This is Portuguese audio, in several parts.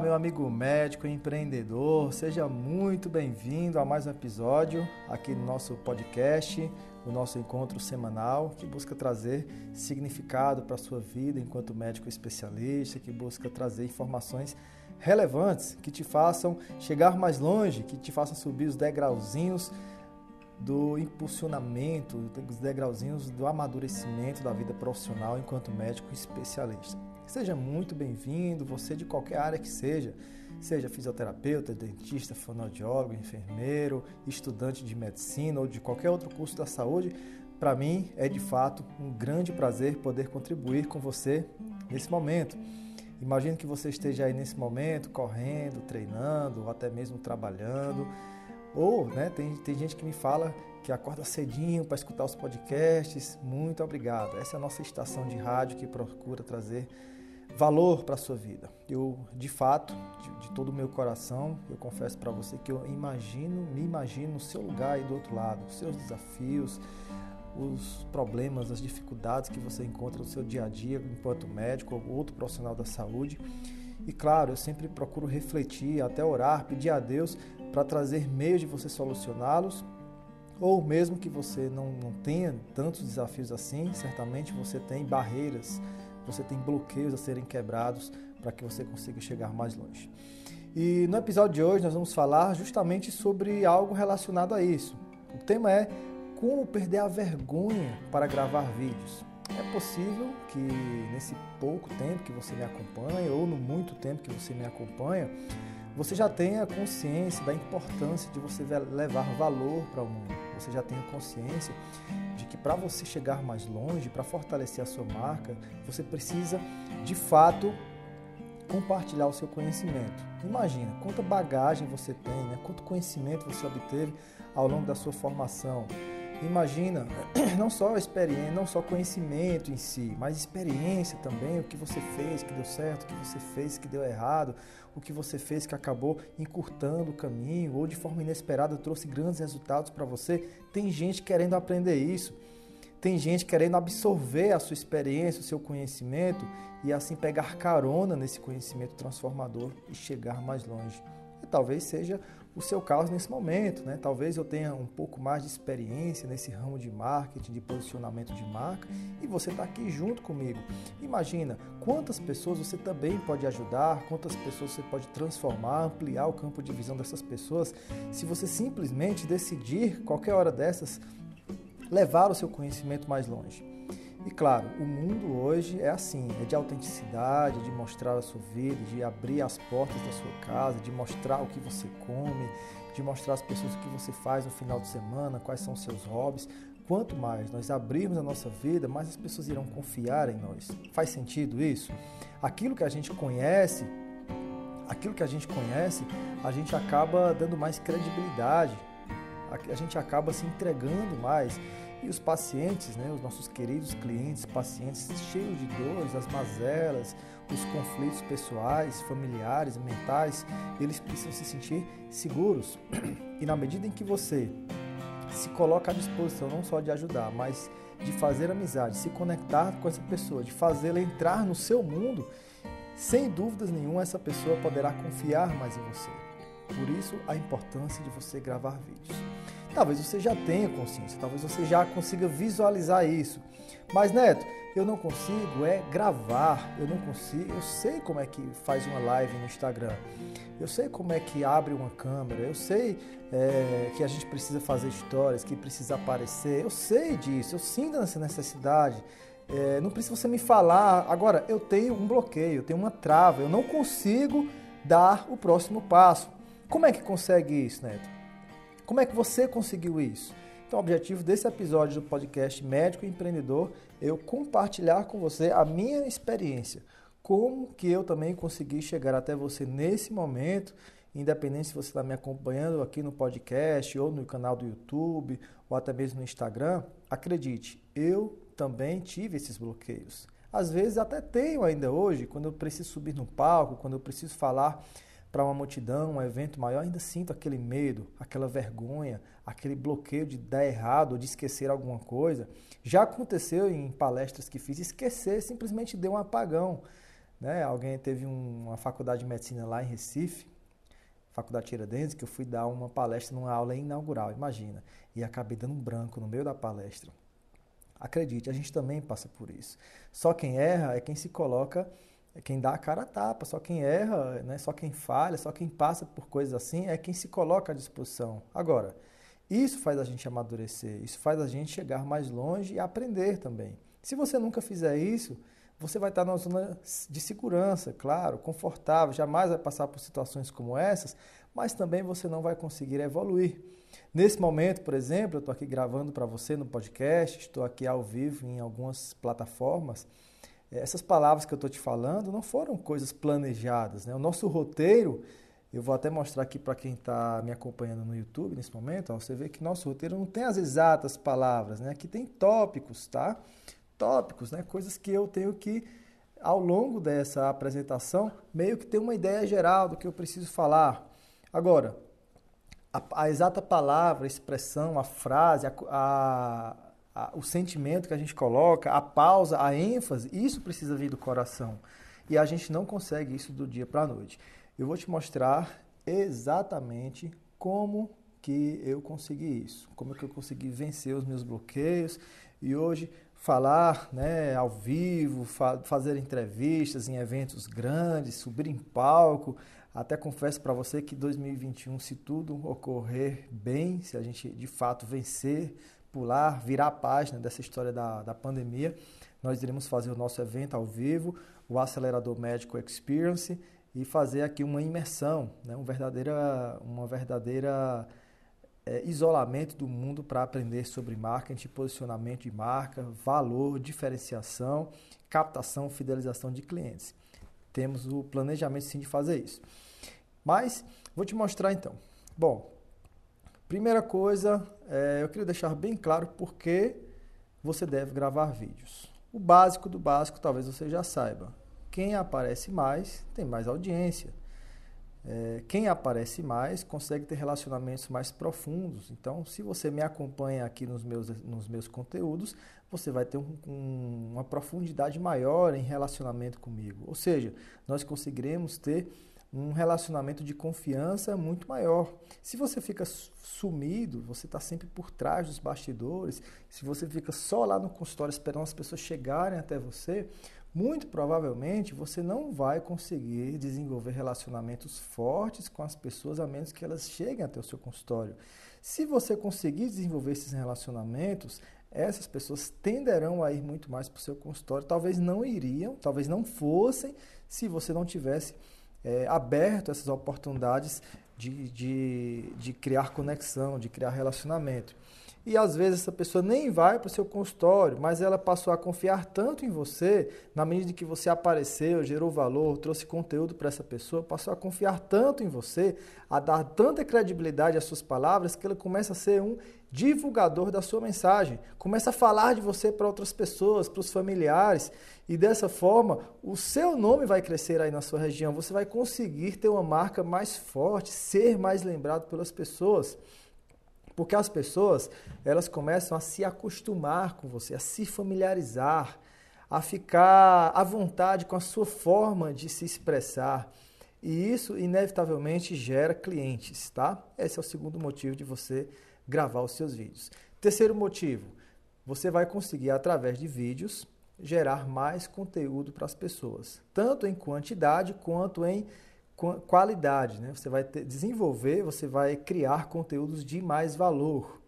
Meu amigo médico e empreendedor, seja muito bem-vindo a mais um episódio aqui no nosso podcast, o nosso encontro semanal que busca trazer significado para a sua vida enquanto médico especialista, que busca trazer informações relevantes que te façam chegar mais longe, que te façam subir os degrauzinhos do impulsionamento, os degrauzinhos do amadurecimento da vida profissional enquanto médico especialista. Seja muito bem-vindo, você de qualquer área que seja, seja fisioterapeuta, dentista, fonoaudiólogo, enfermeiro, estudante de medicina ou de qualquer outro curso da saúde, para mim é de fato um grande prazer poder contribuir com você nesse momento. Imagino que você esteja aí nesse momento correndo, treinando, ou até mesmo trabalhando. Ou, né, tem, tem gente que me fala que acorda cedinho para escutar os podcasts. Muito obrigado. Essa é a nossa estação de rádio que procura trazer valor para a sua vida. Eu, de fato, de, de todo o meu coração, eu confesso para você que eu imagino, me imagino no seu lugar aí do outro lado, os seus desafios, os problemas, as dificuldades que você encontra no seu dia a dia enquanto médico ou outro profissional da saúde. E claro, eu sempre procuro refletir, até orar, pedir a Deus para trazer meios de você solucioná-los, ou mesmo que você não, não tenha tantos desafios assim, certamente você tem barreiras você tem bloqueios a serem quebrados para que você consiga chegar mais longe. E no episódio de hoje nós vamos falar justamente sobre algo relacionado a isso. O tema é como perder a vergonha para gravar vídeos. É possível que nesse pouco tempo que você me acompanha ou no muito tempo que você me acompanha, você já tenha consciência da importância de você levar valor para o mundo. Você já tenha consciência de que para você chegar mais longe, para fortalecer a sua marca, você precisa de fato compartilhar o seu conhecimento. Imagina quanta bagagem você tem, né? quanto conhecimento você obteve ao longo da sua formação. Imagina não só experiência, não só conhecimento em si, mas experiência também, o que você fez que deu certo, o que você fez que deu errado, o que você fez que acabou encurtando o caminho ou de forma inesperada trouxe grandes resultados para você. Tem gente querendo aprender isso. Tem gente querendo absorver a sua experiência, o seu conhecimento e assim pegar carona nesse conhecimento transformador e chegar mais longe. E talvez seja o seu caso nesse momento, né? Talvez eu tenha um pouco mais de experiência nesse ramo de marketing, de posicionamento de marca, e você está aqui junto comigo. Imagina quantas pessoas você também pode ajudar, quantas pessoas você pode transformar, ampliar o campo de visão dessas pessoas, se você simplesmente decidir, qualquer hora dessas, levar o seu conhecimento mais longe. E claro, o mundo hoje é assim, é de autenticidade, de mostrar a sua vida, de abrir as portas da sua casa, de mostrar o que você come, de mostrar às pessoas o que você faz no final de semana, quais são os seus hobbies. Quanto mais nós abrirmos a nossa vida, mais as pessoas irão confiar em nós. Faz sentido isso? Aquilo que a gente conhece, aquilo que a gente conhece, a gente acaba dando mais credibilidade, a gente acaba se entregando mais. E os pacientes, né, os nossos queridos clientes, pacientes cheios de dores, as mazelas, os conflitos pessoais, familiares, mentais, eles precisam se sentir seguros. E na medida em que você se coloca à disposição não só de ajudar, mas de fazer amizade, se conectar com essa pessoa, de fazê-la entrar no seu mundo, sem dúvidas nenhuma essa pessoa poderá confiar mais em você. Por isso a importância de você gravar vídeos. Talvez você já tenha consciência, talvez você já consiga visualizar isso. Mas, Neto, eu não consigo é gravar, eu não consigo, eu sei como é que faz uma live no Instagram, eu sei como é que abre uma câmera, eu sei é, que a gente precisa fazer histórias, que precisa aparecer, eu sei disso, eu sinto essa necessidade. É, não precisa você me falar. Agora, eu tenho um bloqueio, eu tenho uma trava, eu não consigo dar o próximo passo. Como é que consegue isso, Neto? Como é que você conseguiu isso? Então, o objetivo desse episódio do podcast Médico Empreendedor é eu compartilhar com você a minha experiência, como que eu também consegui chegar até você nesse momento, independente se você está me acompanhando aqui no podcast ou no canal do YouTube ou até mesmo no Instagram, acredite, eu também tive esses bloqueios. Às vezes até tenho ainda hoje, quando eu preciso subir no palco, quando eu preciso falar para uma multidão, um evento maior, ainda sinto aquele medo, aquela vergonha, aquele bloqueio de dar errado ou de esquecer alguma coisa. Já aconteceu em palestras que fiz, esquecer, simplesmente deu um apagão. Né? Alguém teve um, uma faculdade de medicina lá em Recife, Faculdade Tiradentes, que eu fui dar uma palestra numa aula inaugural, imagina. E acabei dando um branco no meio da palestra. Acredite, a gente também passa por isso. Só quem erra é quem se coloca, quem dá a cara tapa. Só quem erra, né? só quem falha, só quem passa por coisas assim é quem se coloca à disposição. Agora, isso faz a gente amadurecer, isso faz a gente chegar mais longe e aprender também. Se você nunca fizer isso, você vai estar numa zona de segurança, claro, confortável, jamais vai passar por situações como essas, mas também você não vai conseguir evoluir. Nesse momento, por exemplo, eu estou aqui gravando para você no podcast, estou aqui ao vivo em algumas plataformas. Essas palavras que eu estou te falando não foram coisas planejadas. Né? O nosso roteiro, eu vou até mostrar aqui para quem está me acompanhando no YouTube nesse momento, ó, você vê que nosso roteiro não tem as exatas palavras, né? aqui tem tópicos, tá? tópicos, né? coisas que eu tenho que, ao longo dessa apresentação, meio que ter uma ideia geral do que eu preciso falar. Agora, a, a exata palavra, a expressão, a frase, a, a, a, o sentimento que a gente coloca, a pausa, a ênfase, isso precisa vir do coração. E a gente não consegue isso do dia para a noite. Eu vou te mostrar exatamente como que eu consegui isso, como que eu consegui vencer os meus bloqueios e hoje falar né, ao vivo, fa fazer entrevistas em eventos grandes, subir em palco. Até confesso para você que 2021, se tudo ocorrer bem, se a gente de fato vencer, pular, virar a página dessa história da, da pandemia, nós iremos fazer o nosso evento ao vivo, o Acelerador Médico Experience, e fazer aqui uma imersão, né, uma verdadeira, uma verdadeira é, isolamento do mundo para aprender sobre marketing, posicionamento de marca, valor, diferenciação, captação, fidelização de clientes. Temos o planejamento sim de fazer isso. Mas vou te mostrar então. Bom, primeira coisa, é, eu queria deixar bem claro por que você deve gravar vídeos. O básico do básico talvez você já saiba. Quem aparece mais tem mais audiência. É, quem aparece mais consegue ter relacionamentos mais profundos. Então, se você me acompanha aqui nos meus, nos meus conteúdos, você vai ter um, um, uma profundidade maior em relacionamento comigo. Ou seja, nós conseguiremos ter um relacionamento de confiança muito maior. Se você fica sumido, você está sempre por trás dos bastidores, se você fica só lá no consultório esperando as pessoas chegarem até você, muito provavelmente você não vai conseguir desenvolver relacionamentos fortes com as pessoas a menos que elas cheguem até o seu consultório. Se você conseguir desenvolver esses relacionamentos, essas pessoas tenderão a ir muito mais para o seu consultório. Talvez não iriam, talvez não fossem, se você não tivesse é, aberto essas oportunidades de, de, de criar conexão, de criar relacionamento e às vezes essa pessoa nem vai para o seu consultório, mas ela passou a confiar tanto em você, na medida que você apareceu, gerou valor, trouxe conteúdo para essa pessoa, passou a confiar tanto em você, a dar tanta credibilidade às suas palavras, que ela começa a ser um divulgador da sua mensagem, começa a falar de você para outras pessoas, para os familiares, e dessa forma o seu nome vai crescer aí na sua região, você vai conseguir ter uma marca mais forte, ser mais lembrado pelas pessoas. Porque as pessoas, elas começam a se acostumar com você, a se familiarizar, a ficar à vontade com a sua forma de se expressar. E isso inevitavelmente gera clientes, tá? Esse é o segundo motivo de você gravar os seus vídeos. Terceiro motivo, você vai conseguir através de vídeos gerar mais conteúdo para as pessoas, tanto em quantidade quanto em qualidade, né? Você vai ter, desenvolver, você vai criar conteúdos de mais valor.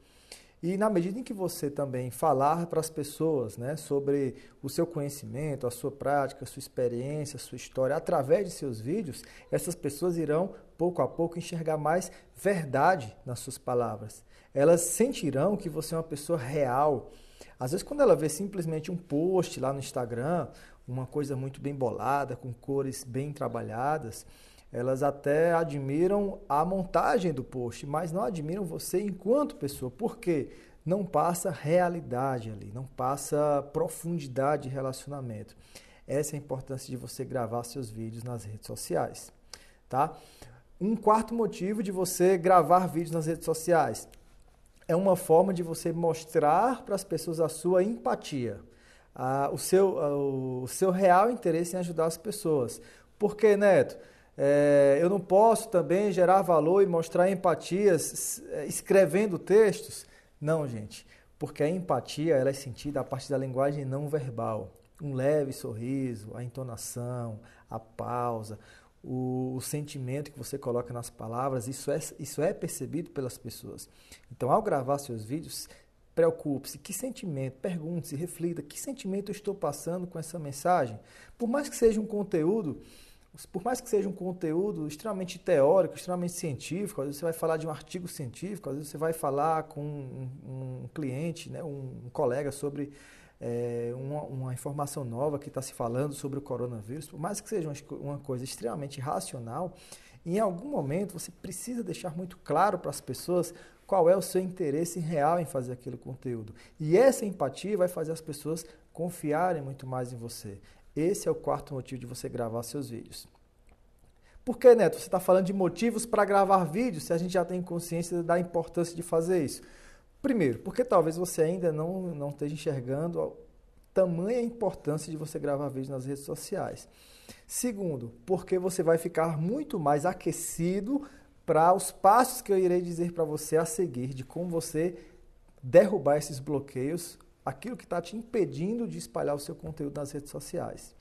E na medida em que você também falar para as pessoas né, sobre o seu conhecimento, a sua prática, a sua experiência, a sua história, através de seus vídeos, essas pessoas irão, pouco a pouco, enxergar mais verdade nas suas palavras. Elas sentirão que você é uma pessoa real. Às vezes, quando ela vê simplesmente um post lá no Instagram, uma coisa muito bem bolada, com cores bem trabalhadas, elas até admiram a montagem do post, mas não admiram você enquanto pessoa. Por quê? Não passa realidade ali, não passa profundidade de relacionamento. Essa é a importância de você gravar seus vídeos nas redes sociais, tá? Um quarto motivo de você gravar vídeos nas redes sociais é uma forma de você mostrar para as pessoas a sua empatia. a, o, seu, a, o seu real interesse em ajudar as pessoas. Por que, Neto? É, eu não posso também gerar valor e mostrar empatias é, escrevendo textos? Não, gente, porque a empatia ela é sentida a partir da linguagem não verbal. Um leve sorriso, a entonação, a pausa, o, o, sentimento que você coloca nas palavras, isso é, isso é percebido pelas pessoas. Então, ao gravar seus vídeos, preocupe-se, que sentimento, pergunte-se, reflita, que sentimento eu estou passando com essa mensagem? Por mais que seja um conteúdo, por mais que seja um conteúdo extremamente teórico, extremamente científico, às vezes você vai falar de um artigo científico, às vezes você vai falar com um, um cliente, né, um, um colega sobre é, uma, uma, informação nova que está se falando sobre o coronavírus, por mais que seja uma, uma coisa extremamente racional, em algum momento você precisa deixar muito claro para as pessoas qual é o seu interesse real em fazer aquele conteúdo. E essa empatia vai fazer as pessoas confiarem muito mais em você. Esse é o quarto motivo de você gravar seus vídeos. Por que, Neto? Você está falando de motivos para gravar vídeos se a gente já tem consciência da importância de fazer isso. Primeiro, porque talvez você ainda não, não esteja enxergando a tamanha importância de você gravar vídeos nas redes sociais. Segundo, porque você vai ficar muito mais aquecido para os passos que eu irei dizer para você a seguir, de como você derrubar esses bloqueios, aquilo que está te impedindo de espalhar o seu conteúdo nas redes sociais.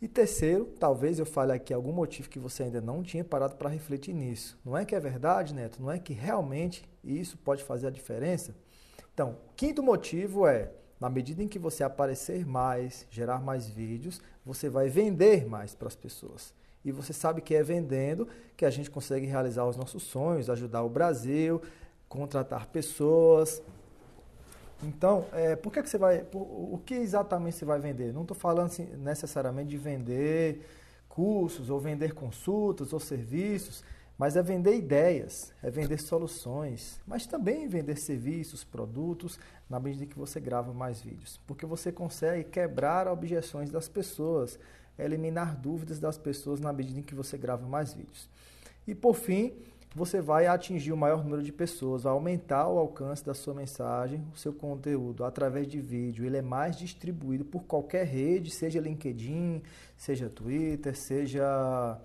E terceiro, talvez eu fale aqui algum motivo que você ainda não tinha parado para refletir nisso. Não é que é verdade, Neto? Não é que realmente isso pode fazer a diferença? Então, quinto motivo é, na medida em que você aparecer mais, gerar mais vídeos, você vai vender mais para as pessoas. E você sabe que é vendendo que a gente consegue realizar os nossos sonhos, ajudar o Brasil, contratar pessoas, então, é, por que, que você vai. Por, o que exatamente você vai vender? Não estou falando assim, necessariamente de vender cursos, ou vender consultas, ou serviços, mas é vender ideias, é vender soluções, mas também vender serviços, produtos, na medida que você grava mais vídeos. Porque você consegue quebrar objeções das pessoas, eliminar dúvidas das pessoas na medida em que você grava mais vídeos. E por fim, você vai atingir o maior número de pessoas, vai aumentar o alcance da sua mensagem, o seu conteúdo através de vídeo. Ele é mais distribuído por qualquer rede, seja LinkedIn, seja Twitter, seja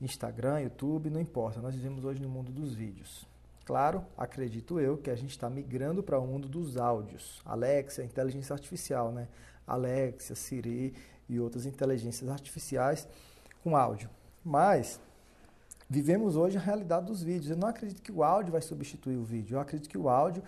Instagram, YouTube, não importa. Nós vivemos hoje no mundo dos vídeos. Claro, acredito eu que a gente está migrando para o mundo dos áudios. Alexa, inteligência artificial, né? Alexa, Siri e outras inteligências artificiais com áudio. Mas vivemos hoje a realidade dos vídeos. Eu não acredito que o áudio vai substituir o vídeo. Eu acredito que o áudio,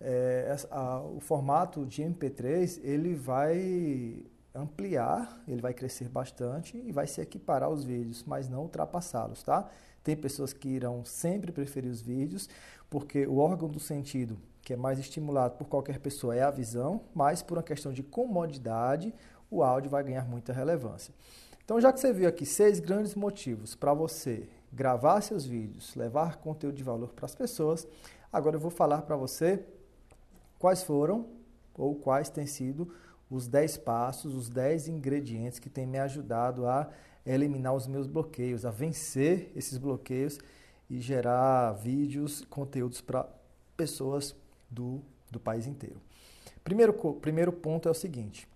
é, a, o formato de MP3, ele vai ampliar, ele vai crescer bastante e vai se equiparar aos vídeos, mas não ultrapassá-los, tá? Tem pessoas que irão sempre preferir os vídeos, porque o órgão do sentido que é mais estimulado por qualquer pessoa é a visão, mas por uma questão de comodidade, o áudio vai ganhar muita relevância. Então, já que você viu aqui seis grandes motivos para você gravar seus vídeos, levar conteúdo de valor para as pessoas. Agora eu vou falar para você quais foram ou quais têm sido os 10 passos, os 10 ingredientes que têm me ajudado a eliminar os meus bloqueios, a vencer esses bloqueios e gerar vídeos, conteúdos para pessoas do, do país inteiro. Primeiro, primeiro ponto é o seguinte: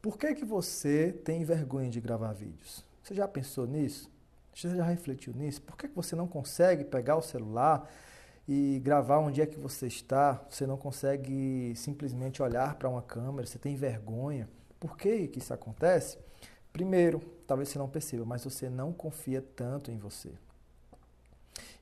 por que, que você tem vergonha de gravar vídeos? Você já pensou nisso? Você já refletiu nisso? Por que você não consegue pegar o celular e gravar onde é que você está? Você não consegue simplesmente olhar para uma câmera? Você tem vergonha? Por que, que isso acontece? Primeiro, talvez você não perceba, mas você não confia tanto em você.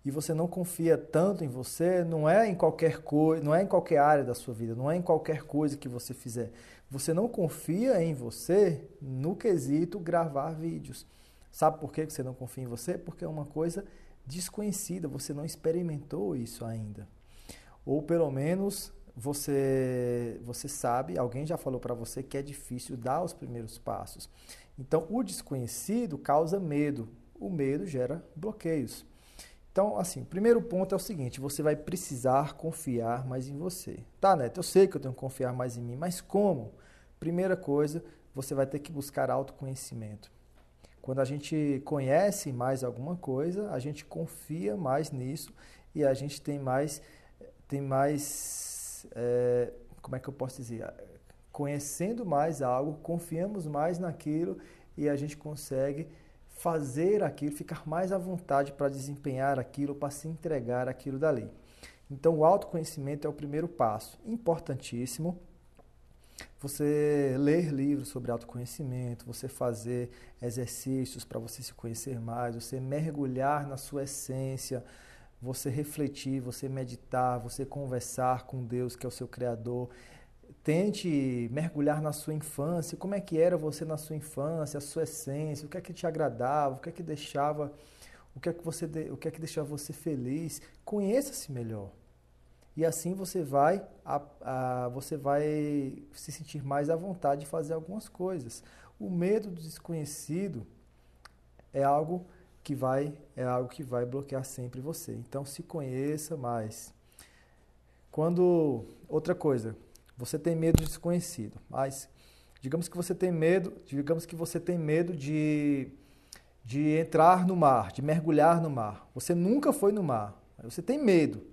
E você não confia tanto em você, não é em qualquer coisa, não é em qualquer área da sua vida, não é em qualquer coisa que você fizer. Você não confia em você no quesito gravar vídeos. Sabe por que você não confia em você? Porque é uma coisa desconhecida, você não experimentou isso ainda. Ou pelo menos você você sabe, alguém já falou para você que é difícil dar os primeiros passos. Então, o desconhecido causa medo. O medo gera bloqueios. Então, assim, o primeiro ponto é o seguinte: você vai precisar confiar mais em você. Tá, Neto? Eu sei que eu tenho que confiar mais em mim, mas como? Primeira coisa, você vai ter que buscar autoconhecimento. Quando a gente conhece mais alguma coisa, a gente confia mais nisso e a gente tem mais, tem mais, é, como é que eu posso dizer, conhecendo mais algo, confiamos mais naquilo e a gente consegue fazer aquilo, ficar mais à vontade para desempenhar aquilo, para se entregar aquilo dali. Então, o autoconhecimento é o primeiro passo, importantíssimo. Você ler livros sobre autoconhecimento, você fazer exercícios para você se conhecer mais, você mergulhar na sua essência, você refletir, você meditar, você conversar com Deus, que é o seu Criador. Tente mergulhar na sua infância, como é que era você na sua infância, a sua essência, o que é que te agradava, o que é que deixava, o que é que você, o que é que deixava você feliz. Conheça-se melhor. E assim você vai, a, a, você vai se sentir mais à vontade de fazer algumas coisas. O medo do desconhecido é algo que vai é algo que vai bloquear sempre você. Então se conheça mais. Quando outra coisa, você tem medo do desconhecido, mas digamos que você tem medo, digamos que você tem medo de de entrar no mar, de mergulhar no mar. Você nunca foi no mar. Você tem medo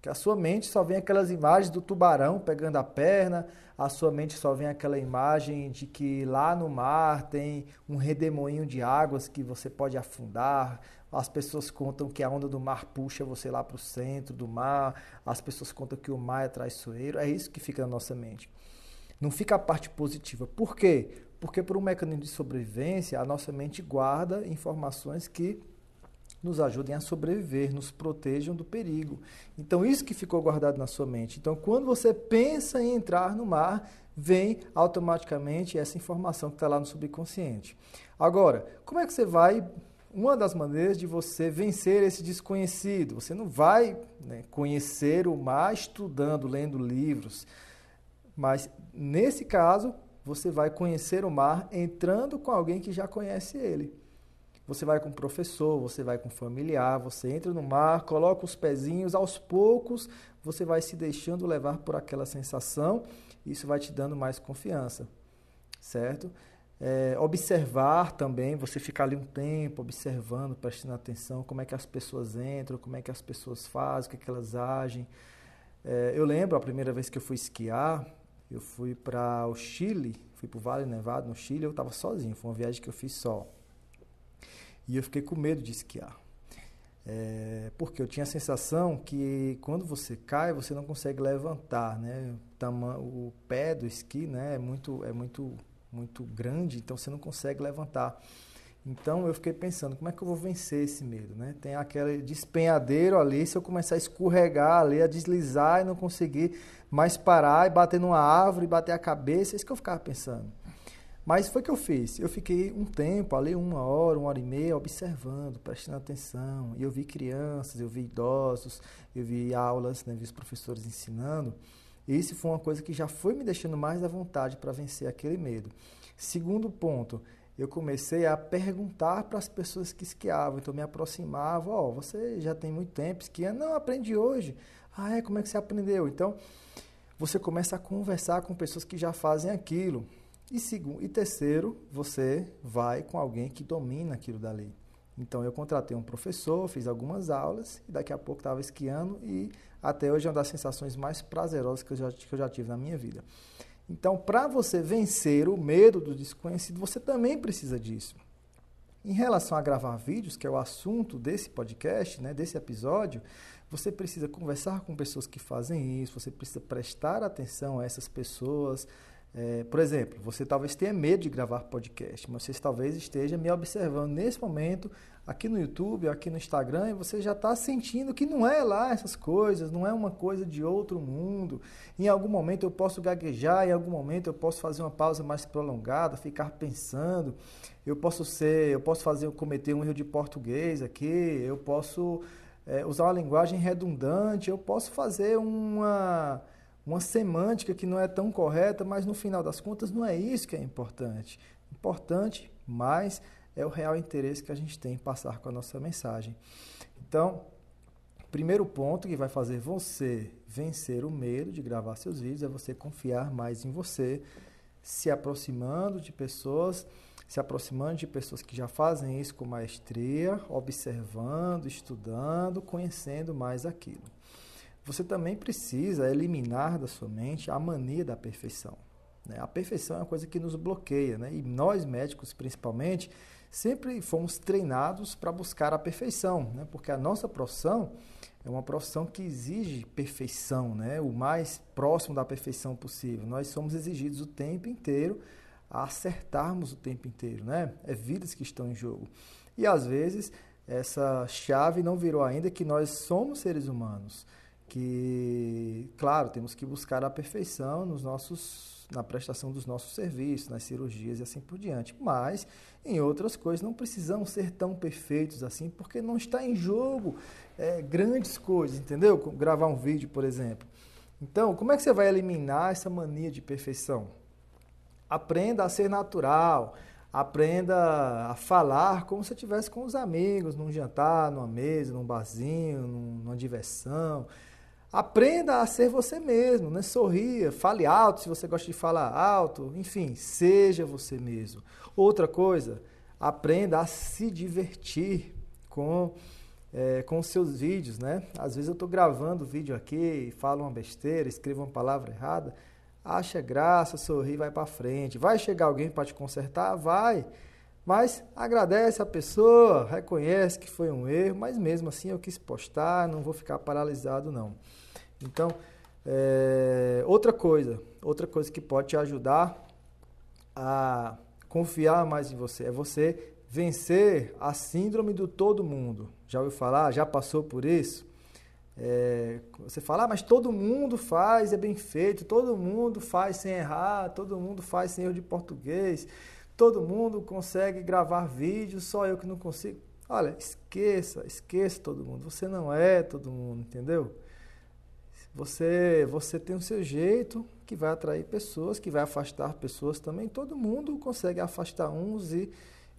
que a sua mente só vem aquelas imagens do tubarão pegando a perna, a sua mente só vem aquela imagem de que lá no mar tem um redemoinho de águas que você pode afundar. As pessoas contam que a onda do mar puxa você lá para o centro do mar. As pessoas contam que o mar é traiçoeiro. É isso que fica na nossa mente. Não fica a parte positiva. Por quê? Porque por um mecanismo de sobrevivência, a nossa mente guarda informações que nos ajudem a sobreviver, nos protejam do perigo. Então, isso que ficou guardado na sua mente. Então, quando você pensa em entrar no mar, vem automaticamente essa informação que está lá no subconsciente. Agora, como é que você vai. Uma das maneiras de você vencer esse desconhecido, você não vai né, conhecer o mar estudando, lendo livros, mas nesse caso, você vai conhecer o mar entrando com alguém que já conhece ele. Você vai com professor, você vai com familiar, você entra no mar, coloca os pezinhos, aos poucos você vai se deixando levar por aquela sensação, isso vai te dando mais confiança, certo? É, observar também, você ficar ali um tempo observando, prestando atenção, como é que as pessoas entram, como é que as pessoas fazem, o que, é que elas agem. É, eu lembro a primeira vez que eu fui esquiar, eu fui para o Chile, fui para o Vale Nevado, no Chile, eu estava sozinho, foi uma viagem que eu fiz só. E eu fiquei com medo de esquiar. É, porque eu tinha a sensação que quando você cai, você não consegue levantar, né? O, pé do esqui né, é, muito, é muito, muito grande, então você não consegue levantar. Então eu fiquei pensando, como é que eu vou vencer esse medo? Né? Tem aquele despenhadeiro ali, se eu começar a escorregar ali, a deslizar e não conseguir mais parar e bater numa árvore, bater a cabeça, é isso que eu ficava pensando. Mas foi o que eu fiz. Eu fiquei um tempo, ali uma hora, uma hora e meia, observando, prestando atenção. E eu vi crianças, eu vi idosos, eu vi aulas, né, vi os professores ensinando. E isso foi uma coisa que já foi me deixando mais à vontade para vencer aquele medo. Segundo ponto, eu comecei a perguntar para as pessoas que esquiavam. Então, me aproximava. Ó, oh, você já tem muito tempo esquiando? Não, aprendi hoje. Ah, é? Como é que você aprendeu? Então, você começa a conversar com pessoas que já fazem aquilo. E, segundo, e terceiro, você vai com alguém que domina aquilo dali. Então eu contratei um professor, fiz algumas aulas e daqui a pouco estava esquiando e até hoje é uma das sensações mais prazerosas que eu já, que eu já tive na minha vida. Então, para você vencer o medo do desconhecido, você também precisa disso. Em relação a gravar vídeos, que é o assunto desse podcast, né, desse episódio, você precisa conversar com pessoas que fazem isso, você precisa prestar atenção a essas pessoas, é, por exemplo, você talvez tenha medo de gravar podcast, mas você talvez esteja me observando nesse momento aqui no YouTube, aqui no Instagram, e você já está sentindo que não é lá essas coisas, não é uma coisa de outro mundo. Em algum momento eu posso gaguejar, em algum momento eu posso fazer uma pausa mais prolongada, ficar pensando. Eu posso ser, eu posso fazer, cometer um erro de português aqui, eu posso é, usar uma linguagem redundante, eu posso fazer uma uma semântica que não é tão correta, mas no final das contas não é isso que é importante. Importante, mas é o real interesse que a gente tem em passar com a nossa mensagem. Então, primeiro ponto que vai fazer você vencer o medo de gravar seus vídeos é você confiar mais em você, se aproximando de pessoas, se aproximando de pessoas que já fazem isso com maestria, observando, estudando, conhecendo mais aquilo você também precisa eliminar da sua mente a mania da perfeição. Né? A perfeição é uma coisa que nos bloqueia, né? e nós médicos, principalmente, sempre fomos treinados para buscar a perfeição, né? porque a nossa profissão é uma profissão que exige perfeição, né? o mais próximo da perfeição possível. Nós somos exigidos o tempo inteiro a acertarmos o tempo inteiro, né? É vidas que estão em jogo. E às vezes essa chave não virou ainda que nós somos seres humanos, que, claro, temos que buscar a perfeição nos nossos na prestação dos nossos serviços, nas cirurgias e assim por diante. Mas em outras coisas não precisamos ser tão perfeitos assim, porque não está em jogo é, grandes coisas, entendeu? Gravar um vídeo, por exemplo. Então, como é que você vai eliminar essa mania de perfeição? Aprenda a ser natural, aprenda a falar como se estivesse com os amigos, num jantar, numa mesa, num barzinho, numa diversão. Aprenda a ser você mesmo, né? Sorria, fale alto se você gosta de falar alto, enfim, seja você mesmo. Outra coisa, aprenda a se divertir com é, com os seus vídeos, né? Às vezes eu estou gravando vídeo aqui, falo uma besteira, escrevo uma palavra errada, acha graça, sorri, vai para frente. Vai chegar alguém para te consertar? Vai. Mas agradece a pessoa, reconhece que foi um erro, mas mesmo assim eu quis postar, não vou ficar paralisado não. Então, é, outra coisa, outra coisa que pode te ajudar a confiar mais em você é você vencer a síndrome do todo mundo. Já ouviu falar? Já passou por isso? É, você fala, ah, mas todo mundo faz, é bem feito, todo mundo faz sem errar, todo mundo faz sem erro de português, todo mundo consegue gravar vídeos, só eu que não consigo. Olha, esqueça, esqueça todo mundo. Você não é todo mundo, entendeu? Você, você tem o seu jeito que vai atrair pessoas, que vai afastar pessoas também. Todo mundo consegue afastar uns e,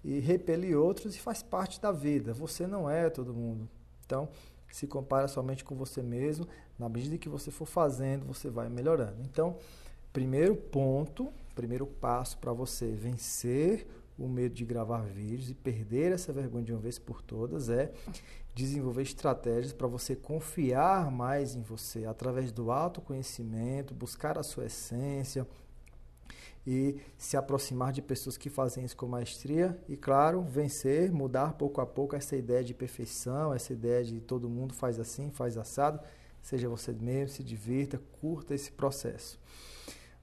e repelir outros e faz parte da vida. Você não é todo mundo. Então, se compara somente com você mesmo. Na medida que você for fazendo, você vai melhorando. Então, primeiro ponto, primeiro passo para você vencer o medo de gravar vídeos e perder essa vergonha de uma vez por todas é desenvolver estratégias para você confiar mais em você através do autoconhecimento, buscar a sua essência e se aproximar de pessoas que fazem isso com maestria e, claro, vencer, mudar pouco a pouco essa ideia de perfeição, essa ideia de todo mundo faz assim, faz assado. Seja você mesmo, se divirta, curta esse processo.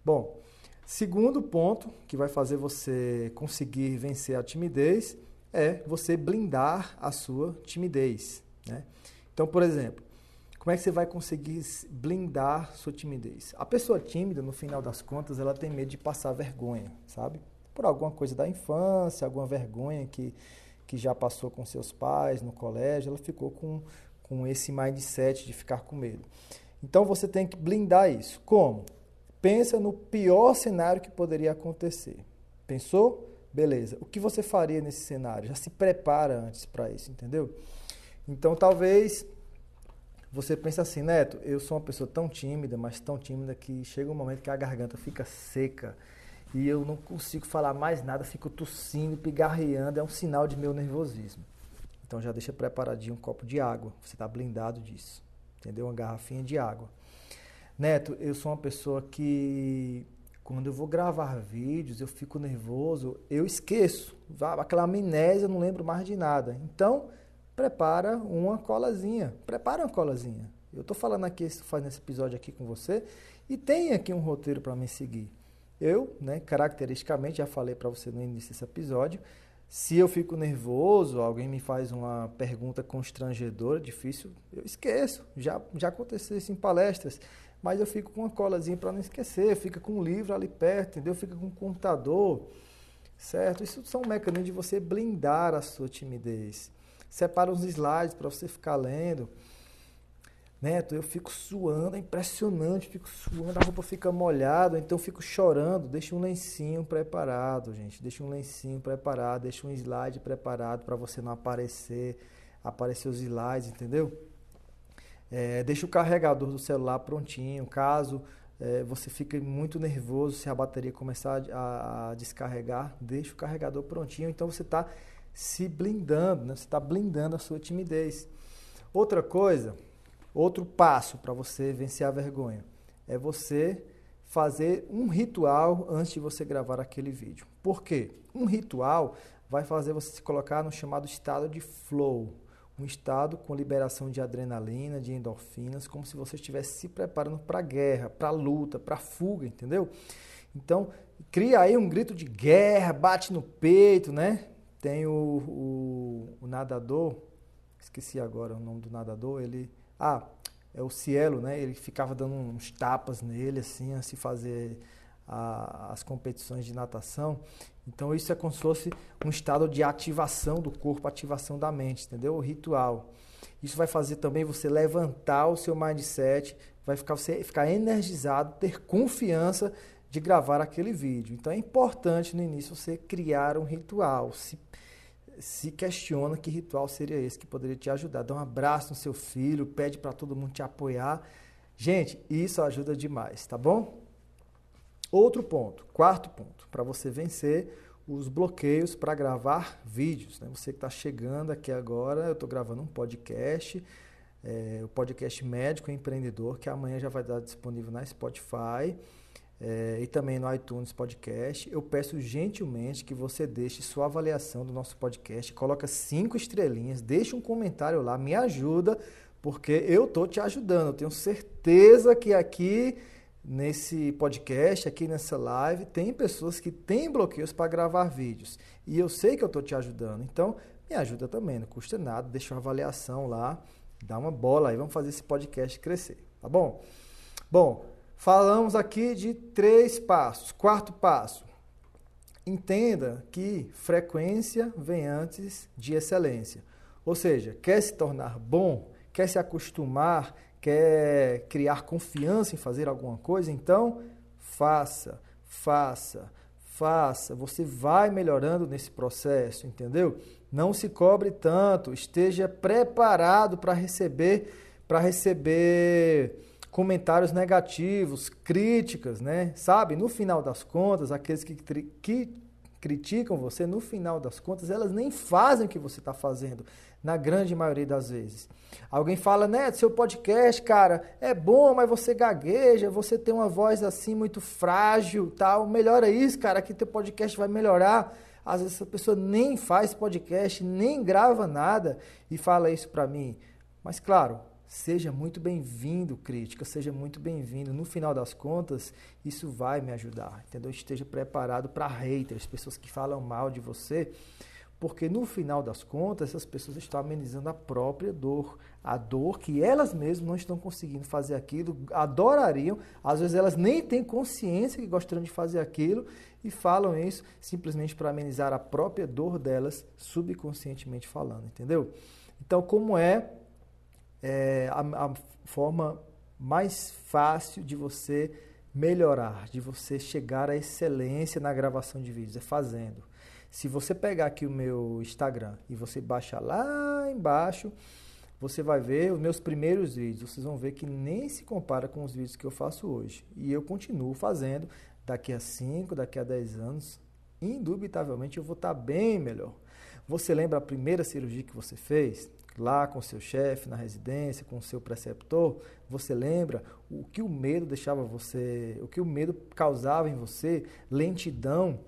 Bom, segundo ponto que vai fazer você conseguir vencer a timidez é você blindar a sua timidez. Né? Então, por exemplo, como é que você vai conseguir blindar sua timidez? A pessoa tímida, no final das contas, ela tem medo de passar vergonha, sabe? Por alguma coisa da infância, alguma vergonha que, que já passou com seus pais no colégio, ela ficou com, com esse mindset de ficar com medo. Então você tem que blindar isso. Como? Pensa no pior cenário que poderia acontecer. Pensou? Beleza. O que você faria nesse cenário? Já se prepara antes para isso, entendeu? Então, talvez você pense assim, Neto, eu sou uma pessoa tão tímida, mas tão tímida que chega um momento que a garganta fica seca e eu não consigo falar mais nada, fico tossindo, pigarreando, é um sinal de meu nervosismo. Então já deixa preparadinho um copo de água, você está blindado disso, entendeu? Uma garrafinha de água. Neto, eu sou uma pessoa que quando eu vou gravar vídeos, eu fico nervoso, eu esqueço. Aquela amnésia, eu não lembro mais de nada. Então, prepara uma colazinha. Prepara uma colazinha. Eu estou falando aqui, fazendo esse episódio aqui com você, e tem aqui um roteiro para me seguir. Eu, né, caracteristicamente, já falei para você no início desse episódio, se eu fico nervoso, alguém me faz uma pergunta constrangedora, difícil, eu esqueço. Já, já aconteceu isso em palestras mas eu fico com uma colazinha para não esquecer, fica com um livro ali perto, entendeu? Fica com um computador, certo? Isso são mecanismos de você blindar a sua timidez. Separa uns slides para você ficar lendo. Neto, eu fico suando, é impressionante, fico suando, a roupa fica molhada, então fico chorando. Deixa um lencinho preparado, gente. Deixa um lencinho preparado, deixa um slide preparado para você não aparecer, aparecer os slides, entendeu? É, deixa o carregador do celular prontinho, caso é, você fique muito nervoso se a bateria começar a, a descarregar, deixa o carregador prontinho. Então você está se blindando, né? você está blindando a sua timidez. Outra coisa, outro passo para você vencer a vergonha é você fazer um ritual antes de você gravar aquele vídeo. Por quê? Um ritual vai fazer você se colocar no chamado estado de flow, um estado com liberação de adrenalina, de endorfinas, como se você estivesse se preparando para a guerra, para a luta, para a fuga, entendeu? Então, cria aí um grito de guerra, bate no peito, né? Tem o, o, o nadador, esqueci agora o nome do nadador, ele. Ah, é o Cielo, né? Ele ficava dando uns tapas nele, assim, a se fazer a, as competições de natação. Então, isso é como se fosse um estado de ativação do corpo, ativação da mente, entendeu? O ritual. Isso vai fazer também você levantar o seu mindset, vai ficar, você ficar energizado, ter confiança de gravar aquele vídeo. Então, é importante no início você criar um ritual, se se questiona que ritual seria esse que poderia te ajudar. Dá um abraço no seu filho, pede para todo mundo te apoiar. Gente, isso ajuda demais, tá bom? Outro ponto, quarto ponto, para você vencer os bloqueios para gravar vídeos. Né? Você que está chegando aqui agora, eu estou gravando um podcast, é, o podcast Médico Empreendedor, que amanhã já vai estar disponível na Spotify é, e também no iTunes Podcast. Eu peço gentilmente que você deixe sua avaliação do nosso podcast, coloca cinco estrelinhas, deixe um comentário lá, me ajuda, porque eu tô te ajudando. Eu tenho certeza que aqui nesse podcast, aqui nessa live, tem pessoas que têm bloqueios para gravar vídeos. E eu sei que eu estou te ajudando. Então, me ajuda também, não custa nada, deixa uma avaliação lá, dá uma bola aí, vamos fazer esse podcast crescer, tá bom? Bom, Falamos aqui de três passos. Quarto passo. Entenda que frequência vem antes de excelência. Ou seja, quer se tornar bom, quer se acostumar, quer criar confiança em fazer alguma coisa, então faça, faça, faça. Você vai melhorando nesse processo, entendeu? Não se cobre tanto, esteja preparado para receber, para receber comentários negativos, críticas, né? Sabe? No final das contas, aqueles que, que criticam você, no final das contas, elas nem fazem o que você está fazendo, na grande maioria das vezes. Alguém fala, né, seu podcast, cara, é bom, mas você gagueja, você tem uma voz assim muito frágil, tal. Melhora isso, cara, que teu podcast vai melhorar. Às vezes essa pessoa nem faz podcast, nem grava nada e fala isso para mim. Mas claro, Seja muito bem-vindo, crítica, seja muito bem-vindo. No final das contas, isso vai me ajudar, entendeu? Esteja preparado para haters, pessoas que falam mal de você, porque no final das contas, essas pessoas estão amenizando a própria dor, a dor que elas mesmas não estão conseguindo fazer aquilo, adorariam, às vezes elas nem têm consciência que gostariam de fazer aquilo e falam isso simplesmente para amenizar a própria dor delas, subconscientemente falando, entendeu? Então, como é é a, a forma mais fácil de você melhorar, de você chegar à excelência na gravação de vídeos, é fazendo. Se você pegar aqui o meu Instagram e você baixar lá embaixo, você vai ver os meus primeiros vídeos. Vocês vão ver que nem se compara com os vídeos que eu faço hoje. E eu continuo fazendo daqui a 5, daqui a 10 anos. Indubitavelmente eu vou estar bem melhor. Você lembra a primeira cirurgia que você fez? lá com seu chefe na residência, com seu preceptor, você lembra o que o medo deixava você, o que o medo causava em você? Lentidão,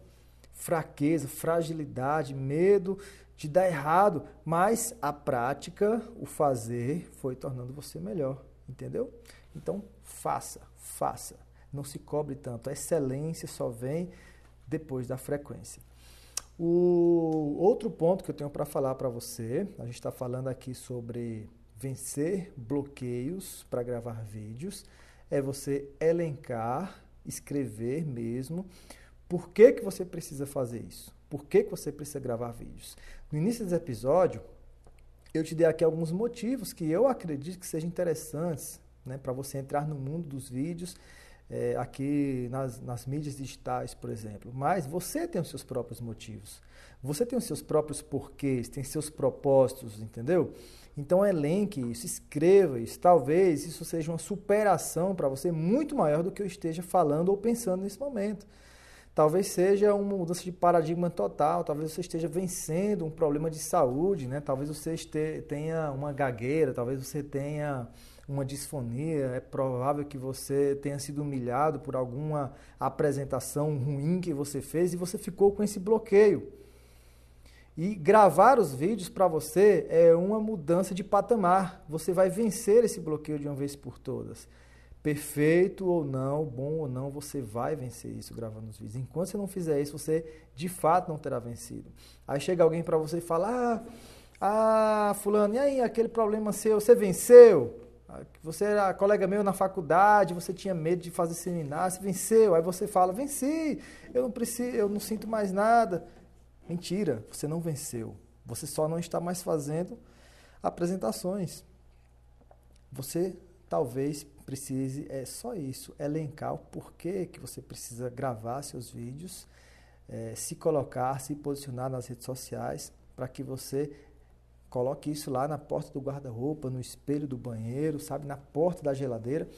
fraqueza, fragilidade, medo de dar errado, mas a prática, o fazer, foi tornando você melhor, entendeu? Então, faça, faça. Não se cobre tanto. A excelência só vem depois da frequência. O outro ponto que eu tenho para falar para você, a gente está falando aqui sobre vencer bloqueios para gravar vídeos, é você elencar, escrever mesmo, por que, que você precisa fazer isso? Por que, que você precisa gravar vídeos? No início desse episódio, eu te dei aqui alguns motivos que eu acredito que sejam interessantes né, para você entrar no mundo dos vídeos é, aqui nas, nas mídias digitais, por exemplo. Mas você tem os seus próprios motivos. Você tem os seus próprios porquês, tem seus propósitos, entendeu? Então elenque isso, escreva isso. Talvez isso seja uma superação para você muito maior do que eu esteja falando ou pensando nesse momento. Talvez seja uma mudança de paradigma total, talvez você esteja vencendo um problema de saúde, né? talvez você este, tenha uma gagueira, talvez você tenha uma disfonia, é provável que você tenha sido humilhado por alguma apresentação ruim que você fez e você ficou com esse bloqueio. E gravar os vídeos para você é uma mudança de patamar. Você vai vencer esse bloqueio de uma vez por todas. Perfeito ou não, bom ou não, você vai vencer isso gravando os vídeos. Enquanto você não fizer isso, você de fato não terá vencido. Aí chega alguém para você e fala: ah, ah, fulano, e aí aquele problema seu, você venceu? Você era colega meu na faculdade, você tinha medo de fazer seminário, você venceu. Aí você fala: venci, eu não preciso, eu não sinto mais nada. Mentira, você não venceu. Você só não está mais fazendo apresentações. Você talvez precise, é só isso, elencar o porquê que você precisa gravar seus vídeos, é, se colocar, se posicionar nas redes sociais, para que você coloque isso lá na porta do guarda-roupa, no espelho do banheiro, sabe, na porta da geladeira,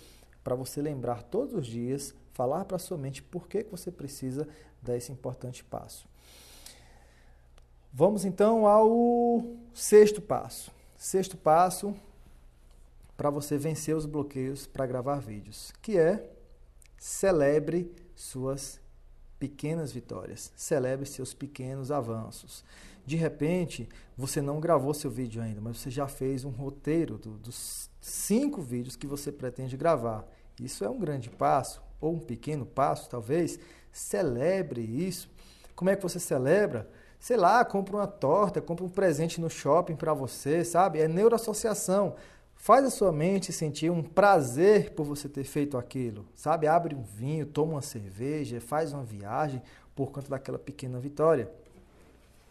para você lembrar todos os dias, falar para sua mente por que, que você precisa dar esse importante passo. Vamos então ao sexto passo. Sexto passo para você vencer os bloqueios para gravar vídeos, que é celebre suas pequenas vitórias, celebre seus pequenos avanços. De repente, você não gravou seu vídeo ainda, mas você já fez um roteiro do, dos cinco vídeos que você pretende gravar. Isso é um grande passo, ou um pequeno passo, talvez. Celebre isso. Como é que você celebra? sei lá, compra uma torta, compra um presente no shopping para você, sabe? É neuroassociação. Faz a sua mente sentir um prazer por você ter feito aquilo, sabe? Abre um vinho, toma uma cerveja, faz uma viagem por conta daquela pequena vitória.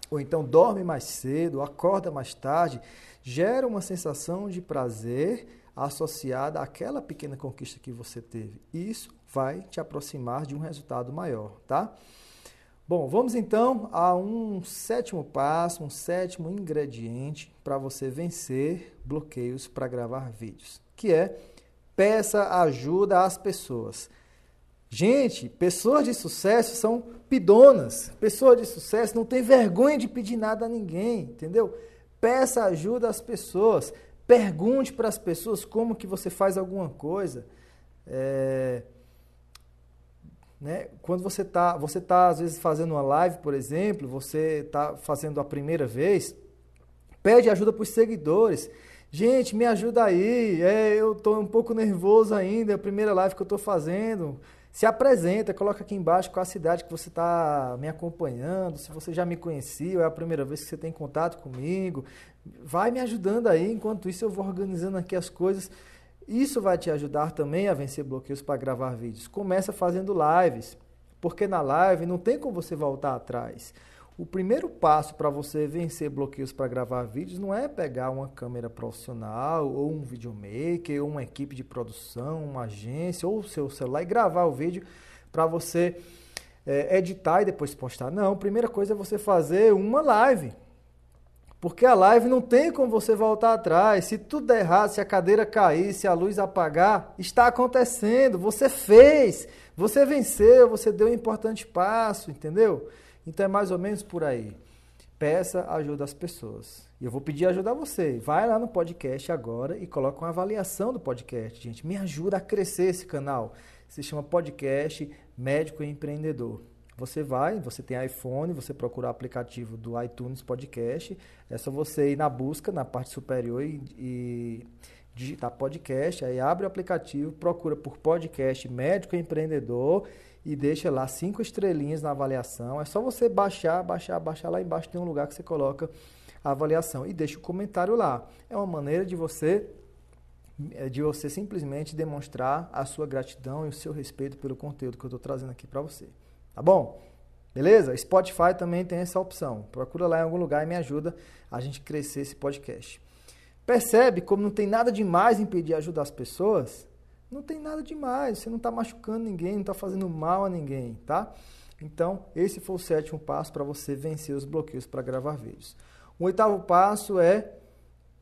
Ou então dorme mais cedo, acorda mais tarde, gera uma sensação de prazer associada àquela pequena conquista que você teve. Isso vai te aproximar de um resultado maior, tá? Bom, vamos então a um sétimo passo, um sétimo ingrediente para você vencer bloqueios para gravar vídeos, que é peça ajuda às pessoas. Gente, pessoas de sucesso são pidonas. Pessoas de sucesso não tem vergonha de pedir nada a ninguém, entendeu? Peça ajuda às pessoas. Pergunte para as pessoas como que você faz alguma coisa. É, né? Quando você está, você tá, às vezes, fazendo uma live, por exemplo, você está fazendo a primeira vez, pede ajuda para os seguidores. Gente, me ajuda aí, é, eu estou um pouco nervoso ainda, é a primeira live que eu estou fazendo. Se apresenta, coloca aqui embaixo qual a cidade que você está me acompanhando, se você já me conhecia, é a primeira vez que você tem contato comigo. Vai me ajudando aí, enquanto isso eu vou organizando aqui as coisas. Isso vai te ajudar também a vencer bloqueios para gravar vídeos. Começa fazendo lives, porque na live não tem como você voltar atrás. O primeiro passo para você vencer bloqueios para gravar vídeos não é pegar uma câmera profissional, ou um videomaker, ou uma equipe de produção, uma agência, ou o seu celular e gravar o vídeo para você é, editar e depois postar. Não, a primeira coisa é você fazer uma live. Porque a live não tem como você voltar atrás. Se tudo der errado, se a cadeira cair, se a luz apagar, está acontecendo. Você fez, você venceu, você deu um importante passo, entendeu? Então é mais ou menos por aí. Peça ajuda às pessoas. E eu vou pedir ajuda a você. Vai lá no podcast agora e coloca uma avaliação do podcast, gente. Me ajuda a crescer esse canal. Se chama Podcast Médico e Empreendedor. Você vai, você tem iPhone, você procura o aplicativo do iTunes Podcast, é só você ir na busca, na parte superior e, e digitar podcast, aí abre o aplicativo, procura por podcast médico empreendedor e deixa lá cinco estrelinhas na avaliação. É só você baixar, baixar, baixar lá embaixo tem um lugar que você coloca a avaliação e deixa o comentário lá. É uma maneira de você de você simplesmente demonstrar a sua gratidão e o seu respeito pelo conteúdo que eu estou trazendo aqui para você. Tá bom? Beleza? Spotify também tem essa opção. Procura lá em algum lugar e me ajuda a gente crescer esse podcast. Percebe como não tem nada demais em pedir ajuda às pessoas? Não tem nada demais. Você não está machucando ninguém, não está fazendo mal a ninguém, tá? Então, esse foi o sétimo passo para você vencer os bloqueios para gravar vídeos. O oitavo passo é,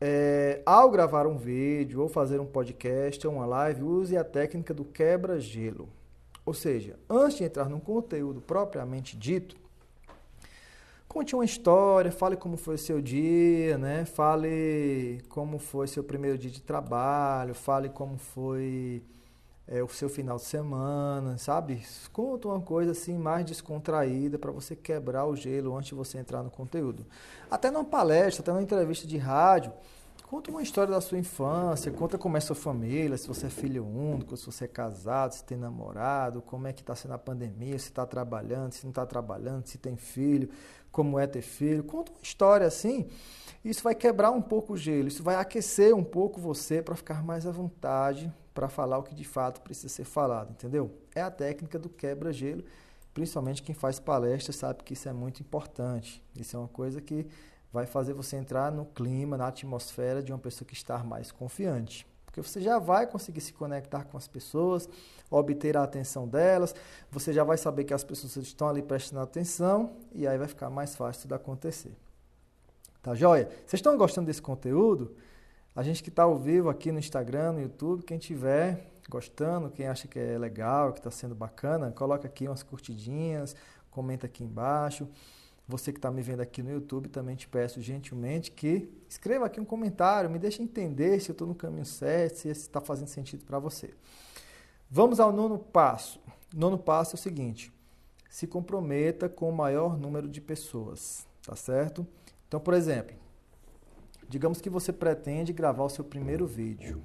é, ao gravar um vídeo ou fazer um podcast ou uma live, use a técnica do quebra-gelo. Ou seja, antes de entrar num conteúdo propriamente dito, Conte uma história, fale como foi o seu dia, né? Fale como foi seu primeiro dia de trabalho, fale como foi é, o seu final de semana, sabe? Conta uma coisa assim mais descontraída para você quebrar o gelo antes de você entrar no conteúdo. Até numa palestra, até numa entrevista de rádio, conta uma história da sua infância, conta como é sua família, se você é filho único, se você é casado, se tem namorado, como é que está sendo a pandemia, se está trabalhando, se não está trabalhando, se tem filho, como é ter filho. Conta uma história assim. Isso vai quebrar um pouco o gelo, isso vai aquecer um pouco você para ficar mais à vontade para falar o que de fato precisa ser falado, entendeu? É a técnica do quebra-gelo, principalmente quem faz palestra sabe que isso é muito importante. Isso é uma coisa que vai fazer você entrar no clima, na atmosfera de uma pessoa que está mais confiante. Porque você já vai conseguir se conectar com as pessoas, obter a atenção delas, você já vai saber que as pessoas estão ali prestando atenção e aí vai ficar mais fácil de acontecer. Tá joia? Vocês estão gostando desse conteúdo? A gente que está ao vivo aqui no Instagram, no YouTube, quem tiver gostando, quem acha que é legal, que está sendo bacana, coloca aqui umas curtidinhas, comenta aqui embaixo. Você que está me vendo aqui no YouTube, também te peço gentilmente que escreva aqui um comentário, me deixe entender se eu estou no caminho certo, se está fazendo sentido para você. Vamos ao nono passo. Nono passo é o seguinte: se comprometa com o maior número de pessoas, tá certo? Então, por exemplo, digamos que você pretende gravar o seu primeiro vídeo.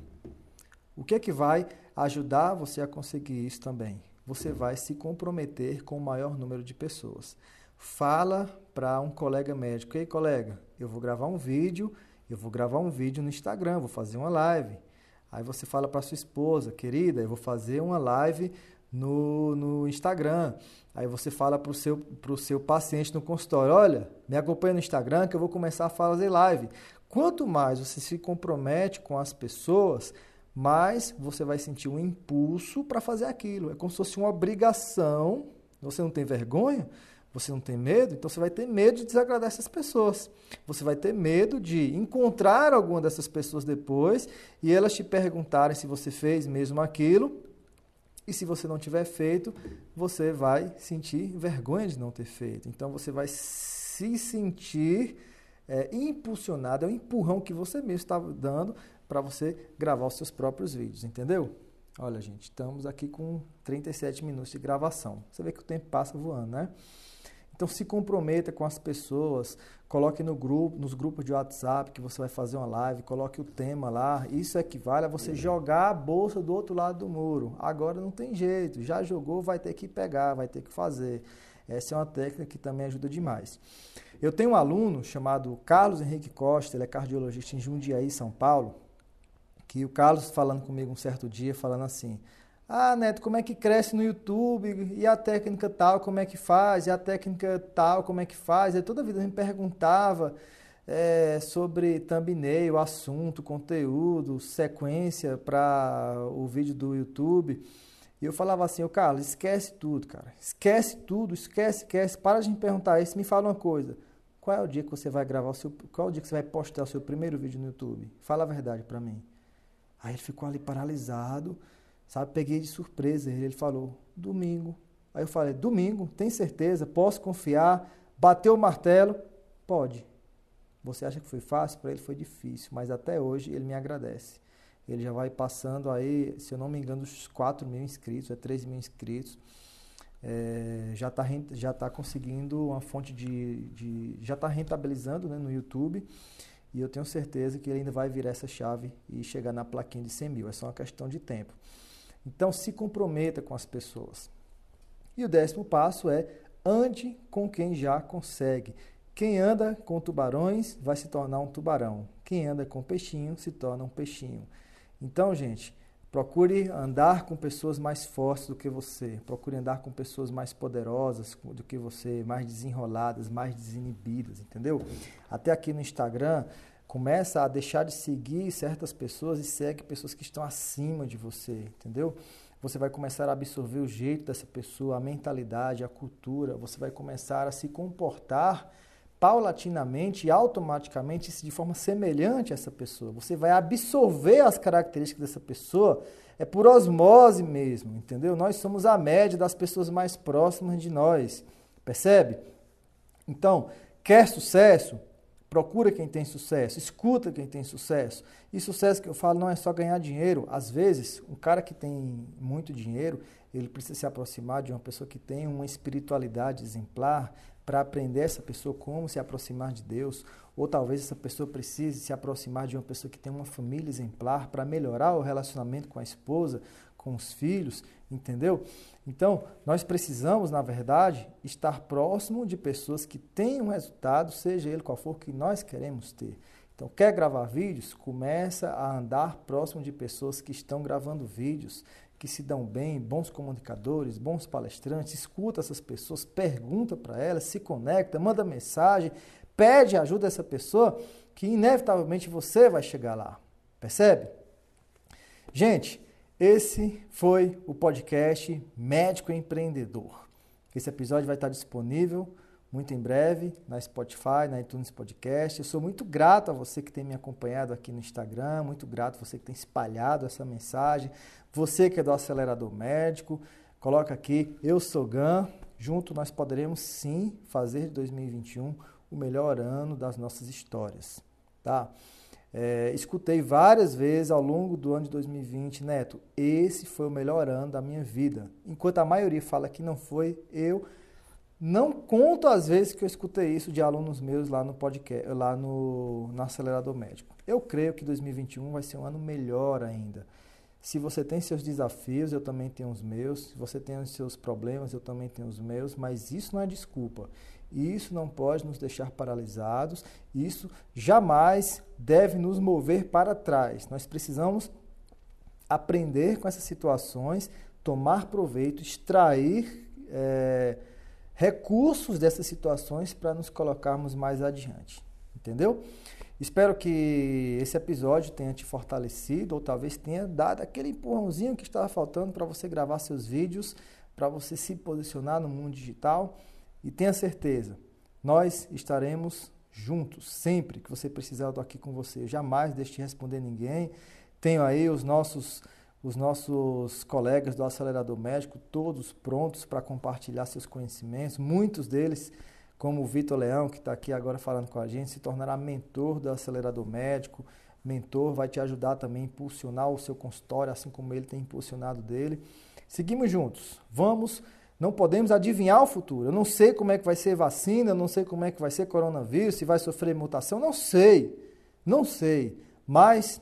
O que é que vai ajudar você a conseguir isso também? Você vai se comprometer com o maior número de pessoas. Fala para um colega médico: "Ei, colega, eu vou gravar um vídeo, eu vou gravar um vídeo no Instagram, vou fazer uma live". Aí você fala para sua esposa: "Querida, eu vou fazer uma live no, no Instagram. Aí você fala para o seu, pro seu paciente no consultório: olha, me acompanha no Instagram que eu vou começar a fazer live. Quanto mais você se compromete com as pessoas, mais você vai sentir um impulso para fazer aquilo. É como se fosse uma obrigação. Você não tem vergonha? Você não tem medo? Então você vai ter medo de desagradar essas pessoas. Você vai ter medo de encontrar alguma dessas pessoas depois e elas te perguntarem se você fez mesmo aquilo. E se você não tiver feito, você vai sentir vergonha de não ter feito. Então você vai se sentir é, impulsionado, é um empurrão que você mesmo está dando para você gravar os seus próprios vídeos, entendeu? Olha, gente, estamos aqui com 37 minutos de gravação. Você vê que o tempo passa voando, né? Então se comprometa com as pessoas, coloque no grupo, nos grupos de WhatsApp que você vai fazer uma live, coloque o tema lá. Isso equivale a você jogar a bolsa do outro lado do muro. Agora não tem jeito, já jogou, vai ter que pegar, vai ter que fazer. Essa é uma técnica que também ajuda demais. Eu tenho um aluno chamado Carlos Henrique Costa, ele é cardiologista em Jundiaí, São Paulo, que o Carlos falando comigo um certo dia, falando assim, ah, Neto, como é que cresce no YouTube? E a técnica tal, como é que faz? E a técnica tal, como é que faz? E toda a vida me perguntava é, sobre thumbnail, assunto, conteúdo, sequência para o vídeo do YouTube. E eu falava assim, ô Carlos, esquece tudo, cara. Esquece tudo, esquece, esquece. Para de me perguntar isso. Me fala uma coisa. Qual é o dia que você vai gravar o seu. Qual é o dia que você vai postar o seu primeiro vídeo no YouTube? Fala a verdade para mim. Aí ele ficou ali paralisado, sabe? Peguei de surpresa. Ele falou, domingo. Aí eu falei, domingo, tem certeza? Posso confiar? Bateu o martelo? Pode. Você acha que foi fácil? Para ele foi difícil, mas até hoje ele me agradece. Ele já vai passando aí, se eu não me engano, dos 4 mil inscritos, é 3 mil inscritos. É, já está já tá conseguindo uma fonte de, de já está rentabilizando né, no YouTube e eu tenho certeza que ele ainda vai virar essa chave e chegar na plaquinha de 100 mil. É só uma questão de tempo. Então se comprometa com as pessoas. E o décimo passo é ande com quem já consegue. Quem anda com tubarões vai se tornar um tubarão. Quem anda com peixinho se torna um peixinho. Então, gente, procure andar com pessoas mais fortes do que você. Procure andar com pessoas mais poderosas do que você, mais desenroladas, mais desinibidas, entendeu? Até aqui no Instagram, começa a deixar de seguir certas pessoas e segue pessoas que estão acima de você, entendeu? Você vai começar a absorver o jeito dessa pessoa, a mentalidade, a cultura, você vai começar a se comportar paulatinamente e automaticamente de forma semelhante a essa pessoa. Você vai absorver as características dessa pessoa, é por osmose mesmo, entendeu? Nós somos a média das pessoas mais próximas de nós, percebe? Então, Quer sucesso? Procura quem tem sucesso, escuta quem tem sucesso. E sucesso que eu falo não é só ganhar dinheiro. Às vezes, um cara que tem muito dinheiro, ele precisa se aproximar de uma pessoa que tem uma espiritualidade exemplar para aprender essa pessoa como se aproximar de Deus. Ou talvez essa pessoa precise se aproximar de uma pessoa que tem uma família exemplar para melhorar o relacionamento com a esposa, com os filhos, entendeu? Então, nós precisamos, na verdade, estar próximo de pessoas que tenham resultado, seja ele qual for que nós queremos ter. Então, quer gravar vídeos? Começa a andar próximo de pessoas que estão gravando vídeos, que se dão bem, bons comunicadores, bons palestrantes. Escuta essas pessoas, pergunta para elas, se conecta, manda mensagem, pede ajuda a essa pessoa, que inevitavelmente você vai chegar lá. Percebe? Gente, esse foi o podcast Médico Empreendedor. Esse episódio vai estar disponível muito em breve na Spotify, na iTunes Podcast. Eu sou muito grato a você que tem me acompanhado aqui no Instagram, muito grato a você que tem espalhado essa mensagem, você que é do Acelerador Médico. Coloca aqui, eu sou GAN. Junto nós poderemos sim fazer de 2021 o melhor ano das nossas histórias, tá? É, escutei várias vezes ao longo do ano de 2020, Neto, esse foi o melhor ano da minha vida. Enquanto a maioria fala que não foi, eu não conto as vezes que eu escutei isso de alunos meus lá no podcast, lá no, no acelerador médico. Eu creio que 2021 vai ser um ano melhor ainda. Se você tem seus desafios, eu também tenho os meus. Se você tem os seus problemas, eu também tenho os meus. Mas isso não é desculpa. Isso não pode nos deixar paralisados, isso jamais deve nos mover para trás. Nós precisamos aprender com essas situações, tomar proveito, extrair é, recursos dessas situações para nos colocarmos mais adiante. Entendeu? Espero que esse episódio tenha te fortalecido ou talvez tenha dado aquele empurrãozinho que estava faltando para você gravar seus vídeos, para você se posicionar no mundo digital. E tenha certeza, nós estaremos juntos sempre que você precisar, eu estou aqui com você. Eu jamais deixe de responder ninguém. Tenho aí os nossos os nossos colegas do acelerador médico, todos prontos para compartilhar seus conhecimentos. Muitos deles, como o Vitor Leão, que está aqui agora falando com a gente, se tornará mentor do acelerador médico. Mentor vai te ajudar também a impulsionar o seu consultório, assim como ele tem impulsionado dele. Seguimos juntos. Vamos não podemos adivinhar o futuro. Eu não sei como é que vai ser vacina, eu não sei como é que vai ser coronavírus, se vai sofrer mutação, não sei. Não sei. Mas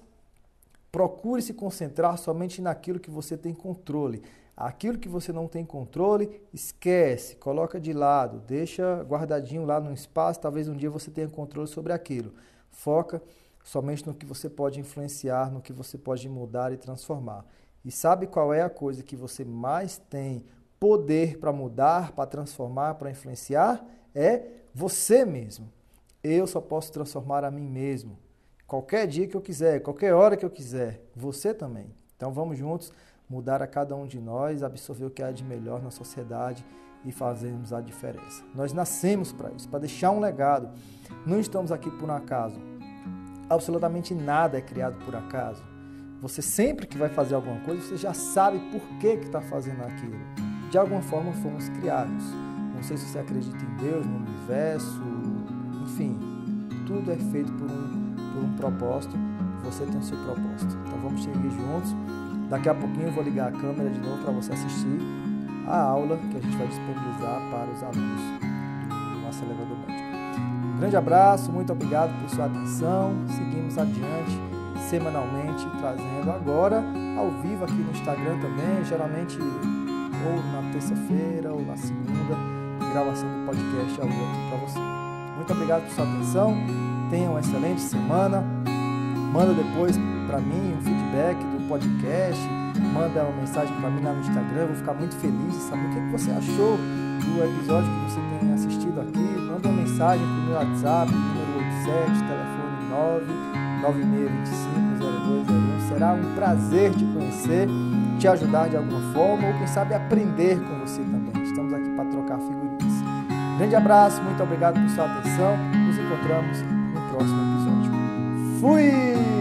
procure se concentrar somente naquilo que você tem controle. Aquilo que você não tem controle, esquece, coloca de lado, deixa guardadinho lá no espaço, talvez um dia você tenha controle sobre aquilo. Foca somente no que você pode influenciar, no que você pode mudar e transformar. E sabe qual é a coisa que você mais tem poder para mudar, para transformar, para influenciar é você mesmo. Eu só posso transformar a mim mesmo. Qualquer dia que eu quiser, qualquer hora que eu quiser, você também. Então vamos juntos mudar a cada um de nós, absorver o que há de melhor na sociedade e fazermos a diferença. Nós nascemos para isso, para deixar um legado. Não estamos aqui por um acaso. Absolutamente nada é criado por acaso. Você sempre que vai fazer alguma coisa, você já sabe por que está fazendo aquilo de alguma forma fomos criados. Não sei se você acredita em Deus, no universo, enfim, tudo é feito por um, por um propósito. Você tem o seu propósito. Então vamos seguir juntos. Daqui a pouquinho eu vou ligar a câmera de novo para você assistir a aula que a gente vai disponibilizar para os alunos do nosso elevador médico. Um grande abraço, muito obrigado por sua atenção. Seguimos adiante semanalmente, trazendo agora ao vivo aqui no Instagram também, geralmente ou na terça-feira ou na segunda, gravação do podcast ao vivo para você. Muito obrigado por sua atenção. Tenha uma excelente semana. Manda depois para mim um feedback do podcast. Manda uma mensagem para mim lá no Instagram. Vou ficar muito feliz de saber o que, você achou do episódio que você tem assistido aqui. Manda uma mensagem para o meu WhatsApp, número 87, telefone 9 9625 0201. Será um prazer te conhecer te ajudar de alguma forma ou quem sabe aprender com você também. Estamos aqui para trocar figurinhas. Grande abraço, muito obrigado por sua atenção. Nos encontramos no próximo episódio. Fui!